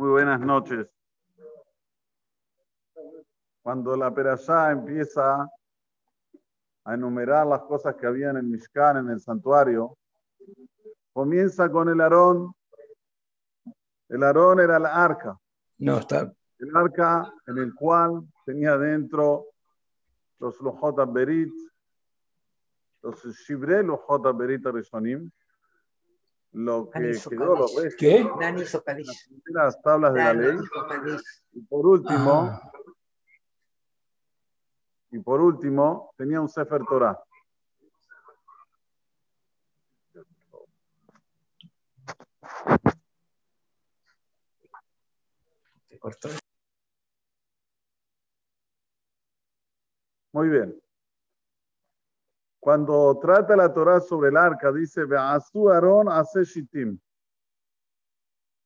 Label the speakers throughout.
Speaker 1: Muy buenas noches. Cuando la Perashá empieza a enumerar las cosas que había en el Mishkan, en el santuario, comienza con el Aarón. El Aarón era la arca.
Speaker 2: No, está.
Speaker 1: El arca en el cual tenía dentro los Lojot Berit, los Shibre Lojot Berit Rishonim, lo que quedó, los restos,
Speaker 2: ¿Qué?
Speaker 3: Dani
Speaker 1: las tablas de la ley. Y por último,
Speaker 2: Ah,
Speaker 1: y por último, tenía un Sefer Torah.
Speaker 2: se cortó.
Speaker 1: Muy bien. Cuando trata la Torah sobre el arca, dice, Ve'asu Aarón hace shitim.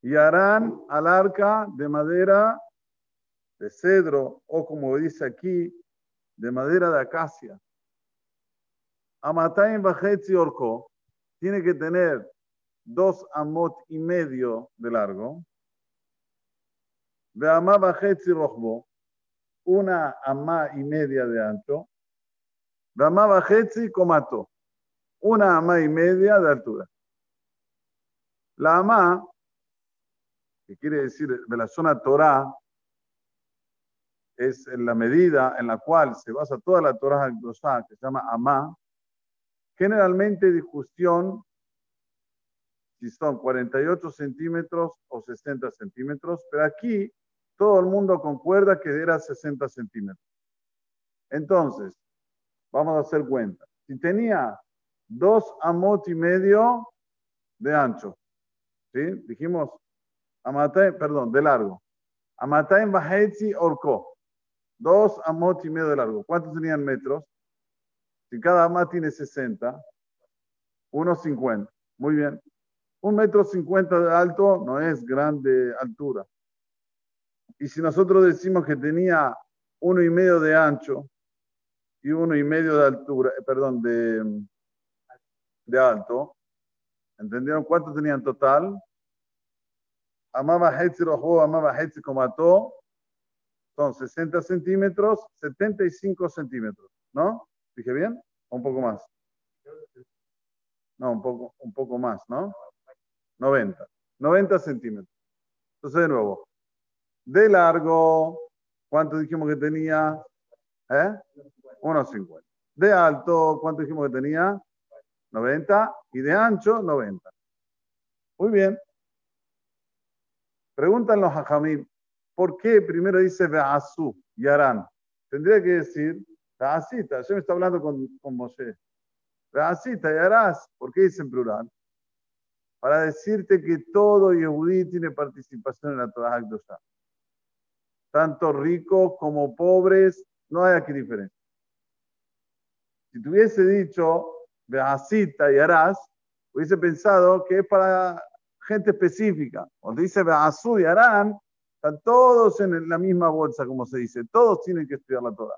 Speaker 1: Y harán al arca de madera de cedro, o como dice aquí, de madera de acacia. Amatayim Bachetzi Orko tiene que tener dos amot y medio de largo. Ve'amá Bachetzi Rochbo, una amá y media de ancho. Ve'amá Bachetzi Comato, una amá y media de altura. La amá, que quiere decir de la zona Torah, es la medida en la cual se basa toda la Torah Akdoshá, que se llama Amá, generalmente discusión si son 48 centímetros o 60 centímetros, pero aquí todo el mundo concuerda que era 60 centímetros. Entonces, vamos a hacer cuenta. Si tenía dos amot y medio de ancho, ¿sí? Dijimos, amatay, perdón, de largo. Amatay Bahetzi Orko. Dos amot y medio de largo. ¿Cuántos tenían metros? Si cada amá tiene 60, unos 50. Muy bien. Un metro cincuenta de alto no es grande altura. Y si nosotros decimos que tenía uno y medio de ancho y uno y medio de altura, eh, perdón, de, de alto, ¿entendieron cuánto tenía en total? Amaba Hetzi Rojo, Amaba Hetzi Comató, son 60 centímetros, 75 centímetros, ¿no? ¿Dije bien? ¿O un poco más? No, un poco, un poco más, ¿no? 90. 90 centímetros. Entonces, de nuevo, de largo, ¿cuánto dijimos que tenía? ¿Eh? 1,50. De alto, ¿cuánto dijimos que tenía? 90. Y de ancho, 90. Muy bien. Preguntan los hajamim, ¿por qué primero dice Be'asu y Arán? Tendría que decir Be'asita. Yo me está hablando con, con Moshe. Be'asita y Arás. ¿Por qué dice en plural? Para decirte que todo Yehudí tiene participación en la Torah. Tanto ricos como pobres, no hay aquí diferencia. Si tuviese dicho Be'asita y Arás, hubiese pensado que es para gente específica. Cuando dice Be'asu y Arán, están todos en la misma bolsa, como se dice. Todos tienen que estudiar la Torah.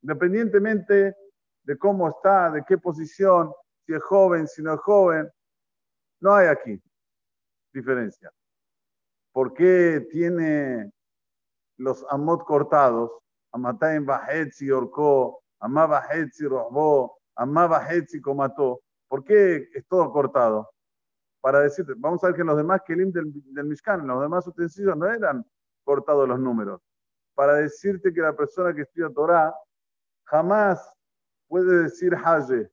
Speaker 1: Independientemente de cómo está, de qué posición, si es joven, si no es joven, no hay aquí diferencia. ¿Por qué tiene los amot cortados? Amatayim Bahetzi Orko, Amá Bahetzi Rohbo, Amá Bahetzi Comató. ¿Por qué es todo cortado? Para decirte, vamos a ver que en los demás Kelim del, del Mishkan, en los demás utensilios no eran cortados los números. Para decirte que la persona que estudia Torah jamás puede decir Haye,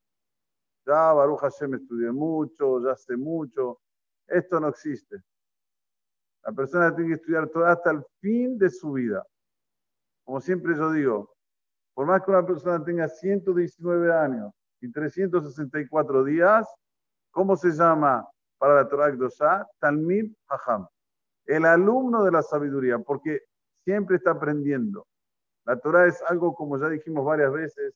Speaker 1: ya Baruch Hashem estudié mucho, ya sé mucho. Esto no existe. La persona tiene que estudiar Torah hasta el fin de su vida. Como siempre yo digo, por más que una persona tenga 119 años y 364 días, ¿cómo se llama para la Torah Kdoshá? Talmid Hajam. El alumno de la sabiduría, porque siempre está aprendiendo. La Torah es algo, como ya dijimos varias veces,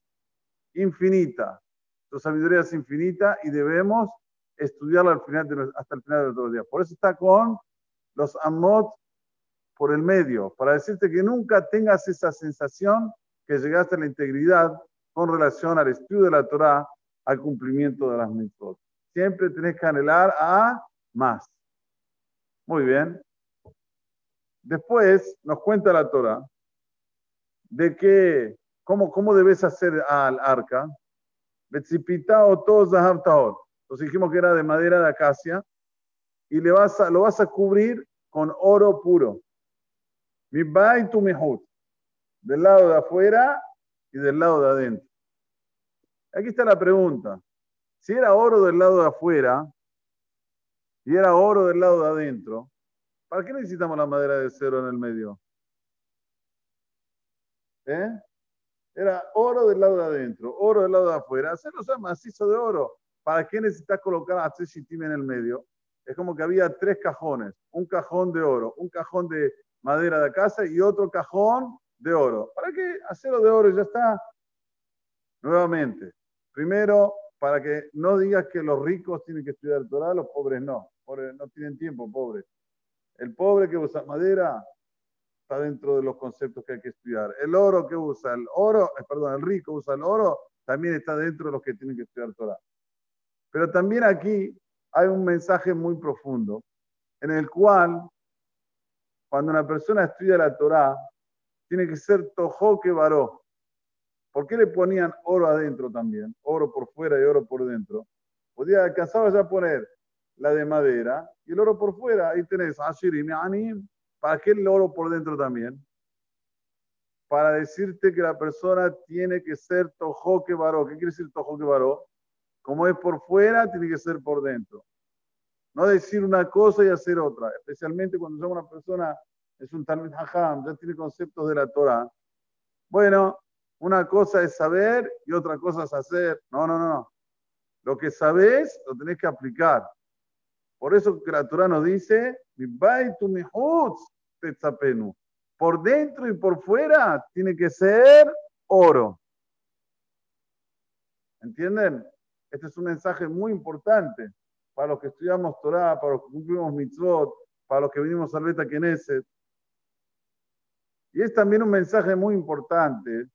Speaker 1: infinita. Su sabiduría es infinita y debemos estudiarla al final de, hasta el final de nuestros días. Por eso está con los amot por el medio, para decirte que nunca tengas esa sensación que llegaste a la integridad con relación al estudio de la Torah, al cumplimiento de las mitzvot. Siempre tenés que anhelar a más. Muy bien. después nos cuenta la Torah de que, cómo, cómo debes hacer al arca. Entonces dijimos que era de madera de acacia y le vas a, lo vas a cubrir con oro puro. Mi tu mehut. Del lado de afuera y del lado de adentro. Aquí está la pregunta. Si era oro del lado de afuera y era oro del lado de adentro, ¿para qué necesitamos la madera de cero en el medio? ¿Eh? Era oro del lado de adentro, oro del lado de afuera. Hacerlo sea macizo de oro. ¿Para qué necesitas colocar a en el medio? Es como que había tres cajones. Un cajón de oro, un cajón de madera de casa y otro cajón de oro. ¿Para qué hacerlo de oro? Ya está. Nuevamente, primero, para que no digas que los ricos tienen que estudiar el Torah, los pobres no. Pobres no tienen tiempo, pobres. El pobre que usa madera está dentro de los conceptos que hay que estudiar. El oro que usa el oro, eh, perdón, el rico usa el oro, también está dentro de los que tienen que estudiar Torah. Pero también aquí hay un mensaje muy profundo, en el cual, cuando una persona estudia la Torah, tiene que ser tojo que varó. ¿Por qué le ponían oro adentro también? Oro por fuera y oro por dentro. Podía alcanzaba ya poner la de madera y el oro por fuera. Ahí tenés Ashirim y ¿Para qué el oro por dentro también? Para decirte que la persona tiene que ser tojo que varó. ¿Qué quiere decir tojo que varó? Como es por fuera, tiene que ser por dentro. No decir una cosa y hacer otra. Especialmente cuando ya una persona es un Talmud Hajam, ya tiene conceptos de la Torah. Bueno, una cosa es saber y otra cosa es hacer. No, no, no. Lo que sabes lo tenés que aplicar. Por eso que la Torah nos dice, por dentro y por fuera tiene que ser oro. ¿Entienden? Este es un mensaje muy importante para los que estudiamos Torah, para los que cumplimos mitzvot, para los que venimos al Beta Knesset. Y es también un mensaje muy importante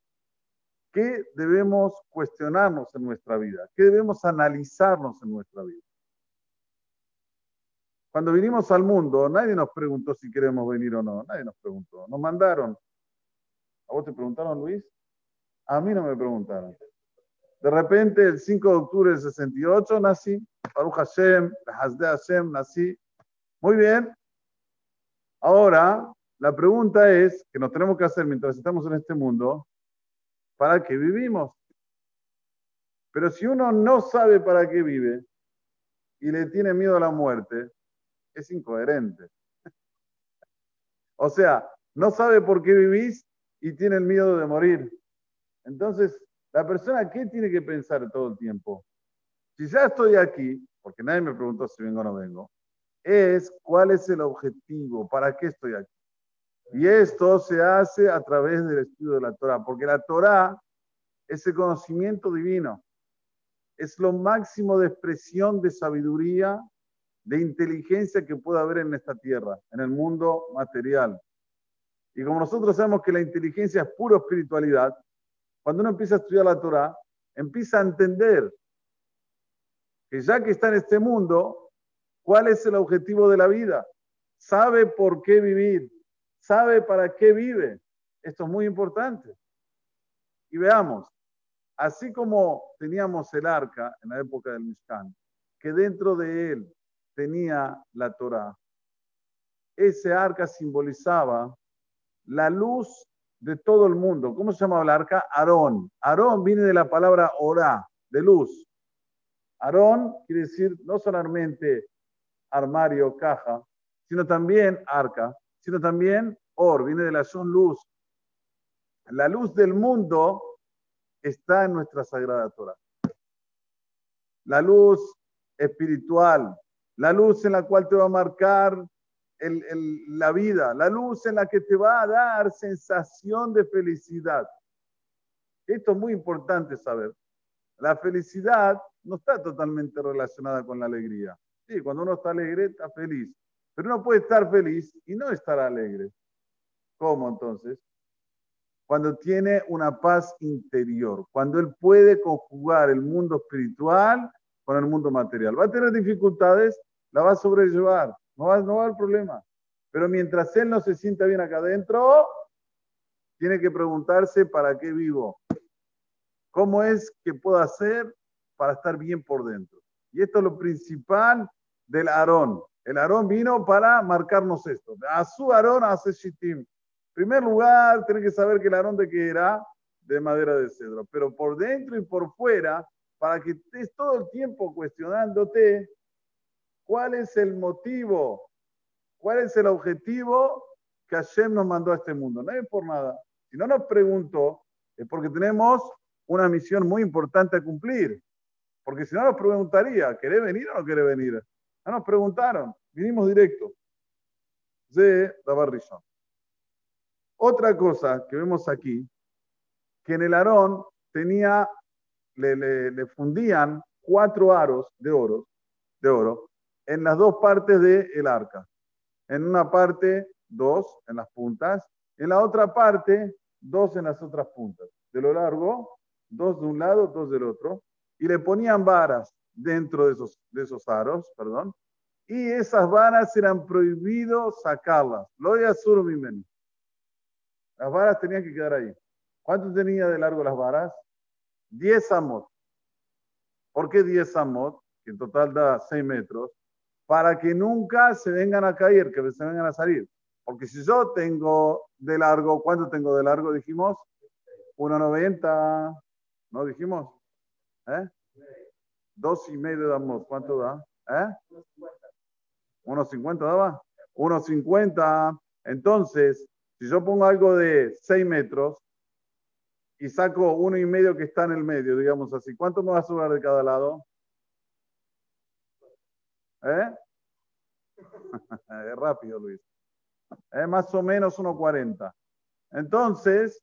Speaker 1: que debemos cuestionarnos en nuestra vida, que debemos analizarnos en nuestra vida. Cuando vinimos al mundo, nadie nos preguntó si queremos venir o no, nadie nos preguntó, nos mandaron. ¿A vos te preguntaron, Luis? A mí no me preguntaron. De repente, el 5 de octubre del 68 nací, Baruch Hashem, Hasde Hashem, nací. Muy bien. Ahora, la pregunta es, que nos tenemos que hacer mientras estamos en este mundo, ¿para qué vivimos? Pero si uno no sabe para qué vive y le tiene miedo a la muerte, es incoherente. O sea, no sabe por qué vivís y tiene el miedo de morir. Entonces, la persona, ¿qué tiene que pensar todo el tiempo? Si ya estoy aquí, porque nadie me preguntó si vengo o no vengo, es cuál es el objetivo, para qué estoy aquí. Y esto se hace a través del estudio de la Torah, porque la Torah es el conocimiento divino, es lo máximo de expresión de sabiduría, de inteligencia que puede haber en esta tierra, en el mundo material. Y como nosotros sabemos que la inteligencia es pura espiritualidad, cuando uno empieza a estudiar la Torah, empieza a entender que ya que está en este mundo, ¿cuál es el objetivo de la vida? Sabe por qué vivir, sabe para qué vive. Esto es muy importante. Y veamos, así como teníamos el arca en la época del Mishkan, que dentro de él tenía la Torah, ese arca simbolizaba la luz de todo el mundo. ¿Cómo se llamaba el arca? Aarón. Aarón viene de la palabra orá, de luz. Aarón quiere decir no solamente armario, caja, sino también arca, sino también or, viene de la son luz. La luz del mundo está en nuestra sagrada Torah. La luz espiritual, la luz en la cual te va a marcar la vida, la luz en la que te va a dar sensación de felicidad. Esto es muy importante saber. La felicidad no está totalmente relacionada con la alegría. Sí, cuando uno está alegre, está feliz. Pero uno puede estar feliz y no estar alegre. ¿Cómo entonces? Cuando tiene una paz interior, cuando él puede conjugar el mundo espiritual con el mundo material. Va a tener dificultades, la va a sobrellevar, no va, no va a haber problema. Pero mientras él no se sienta bien acá adentro, tiene que preguntarse para qué vivo. ¿Cómo es que puedo hacer para estar bien por dentro? Y esto es lo principal del Aarón. El Aarón vino para marcarnos esto. A su Aarón hace Shittim. En primer lugar, tiene que saber que el Aarón de qué era de madera de cedro. Pero por dentro y por fuera, para que estés todo el tiempo cuestionándote cuál es el motivo, cuál es el objetivo que Hashem nos mandó a este mundo. No es por nada. Si no nos preguntó, es porque tenemos una misión muy importante a cumplir. Porque si no nos preguntaría, ¿querés venir o no querés venir? No nos preguntaron, vinimos directo. De la Otra cosa que vemos aquí, que en el Aarón tenía, le, fundían cuatro aros de oro, de oro en las dos partes del arca. En una parte, dos en las puntas, en la otra parte, dos en las otras puntas. De lo largo, dos de un lado, dos del otro y le ponían varas dentro de esos, de esos aros, perdón, y esas varas eran prohibido sacarlas. Lo de Mimen. Las varas tenían que quedar ahí. ¿Cuánto tenía de largo las varas? 10 amot. ¿Por qué 10 amot? Que en total da 6 metros. Para que nunca se vengan a caer, que se vengan a salir. Porque si yo tengo de largo, ¿cuánto tengo de largo? Dijimos 1,90. ¿No dijimos? ¿Eh? Dos y medio damos. ¿Cuánto da? ¿Eh? 1.50 daba. 1.50. Entonces, si yo pongo algo de 6 metros y saco uno y medio que está en el medio, digamos así, ¿cuánto me va a sobrar de cada lado? ¿Eh? rápido, Luis. ¿Eh? Más o menos 1.40. Entonces,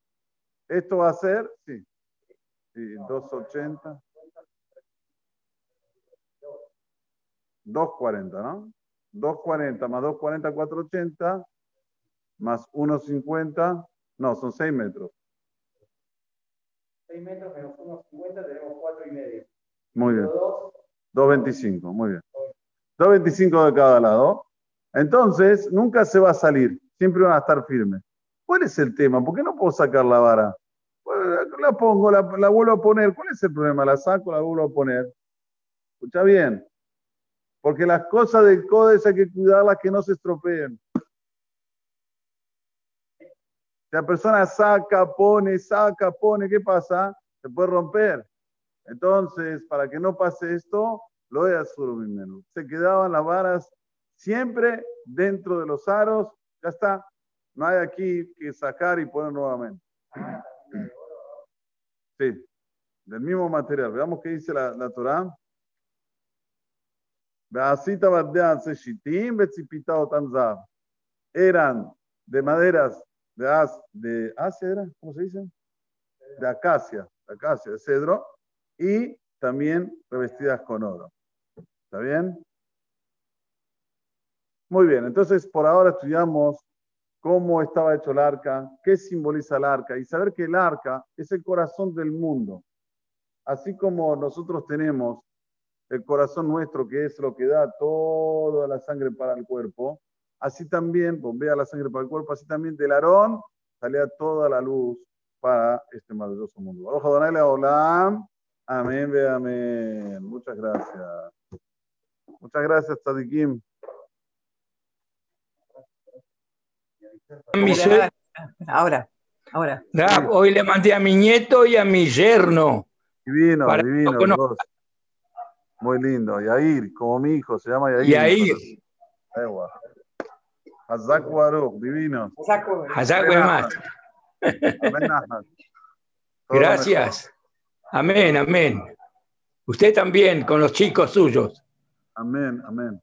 Speaker 1: esto va a ser, sí, sí 2.80. 2.40, ¿no? 2.40 más 2.40, 4.80, más 1.50, no, son 6 metros.
Speaker 3: 6 metros menos 1.50 tenemos 4 y medio.
Speaker 1: Muy bien. 2.25, muy bien. 2.25 de cada lado. Entonces, nunca se va a salir, siempre van a estar firmes. ¿Cuál es el tema? ¿Por qué no puedo sacar la vara? La pongo, la, la vuelvo a poner. ¿Cuál es el problema? La saco, la vuelvo a poner. Escucha bien. Porque las cosas del códice hay que cuidarlas que no se estropeen. La persona saca, pone, saca, pone, ¿qué pasa? Se puede romper. Entonces, para que no pase esto, lo hacer menos. Se quedaban las varas siempre dentro de los aros. Ya está. No hay aquí que sacar y poner nuevamente. Sí, del mismo material. Veamos qué dice la, la Torah. Eran de maderas de, as, de Asia, ¿cómo se dice? De acacia, de acacia, de cedro, y también revestidas con oro. ¿Está bien? Muy bien, entonces por ahora estudiamos cómo estaba hecho el arca, qué simboliza el arca, y saber que el arca es el corazón del mundo. Así como nosotros tenemos el corazón nuestro, que es lo que da toda la sangre para el cuerpo, así también bombea la sangre para el cuerpo, así también del arón salía toda la luz para este maravilloso mundo. Hola, Amén, ve amén. Muchas gracias. Muchas gracias, Tadikim.
Speaker 4: Ahora, ahora.
Speaker 2: hoy le mandé a mi nieto y a mi yerno.
Speaker 1: Divino, divino. Muy lindo. Yair, como mi hijo, se llama Yair.
Speaker 2: Yair.
Speaker 1: Hazak Baruch, divino.
Speaker 2: Hazak más. Gracias. Amén, amén. Usted también, con los chicos suyos.
Speaker 1: Amén, amén.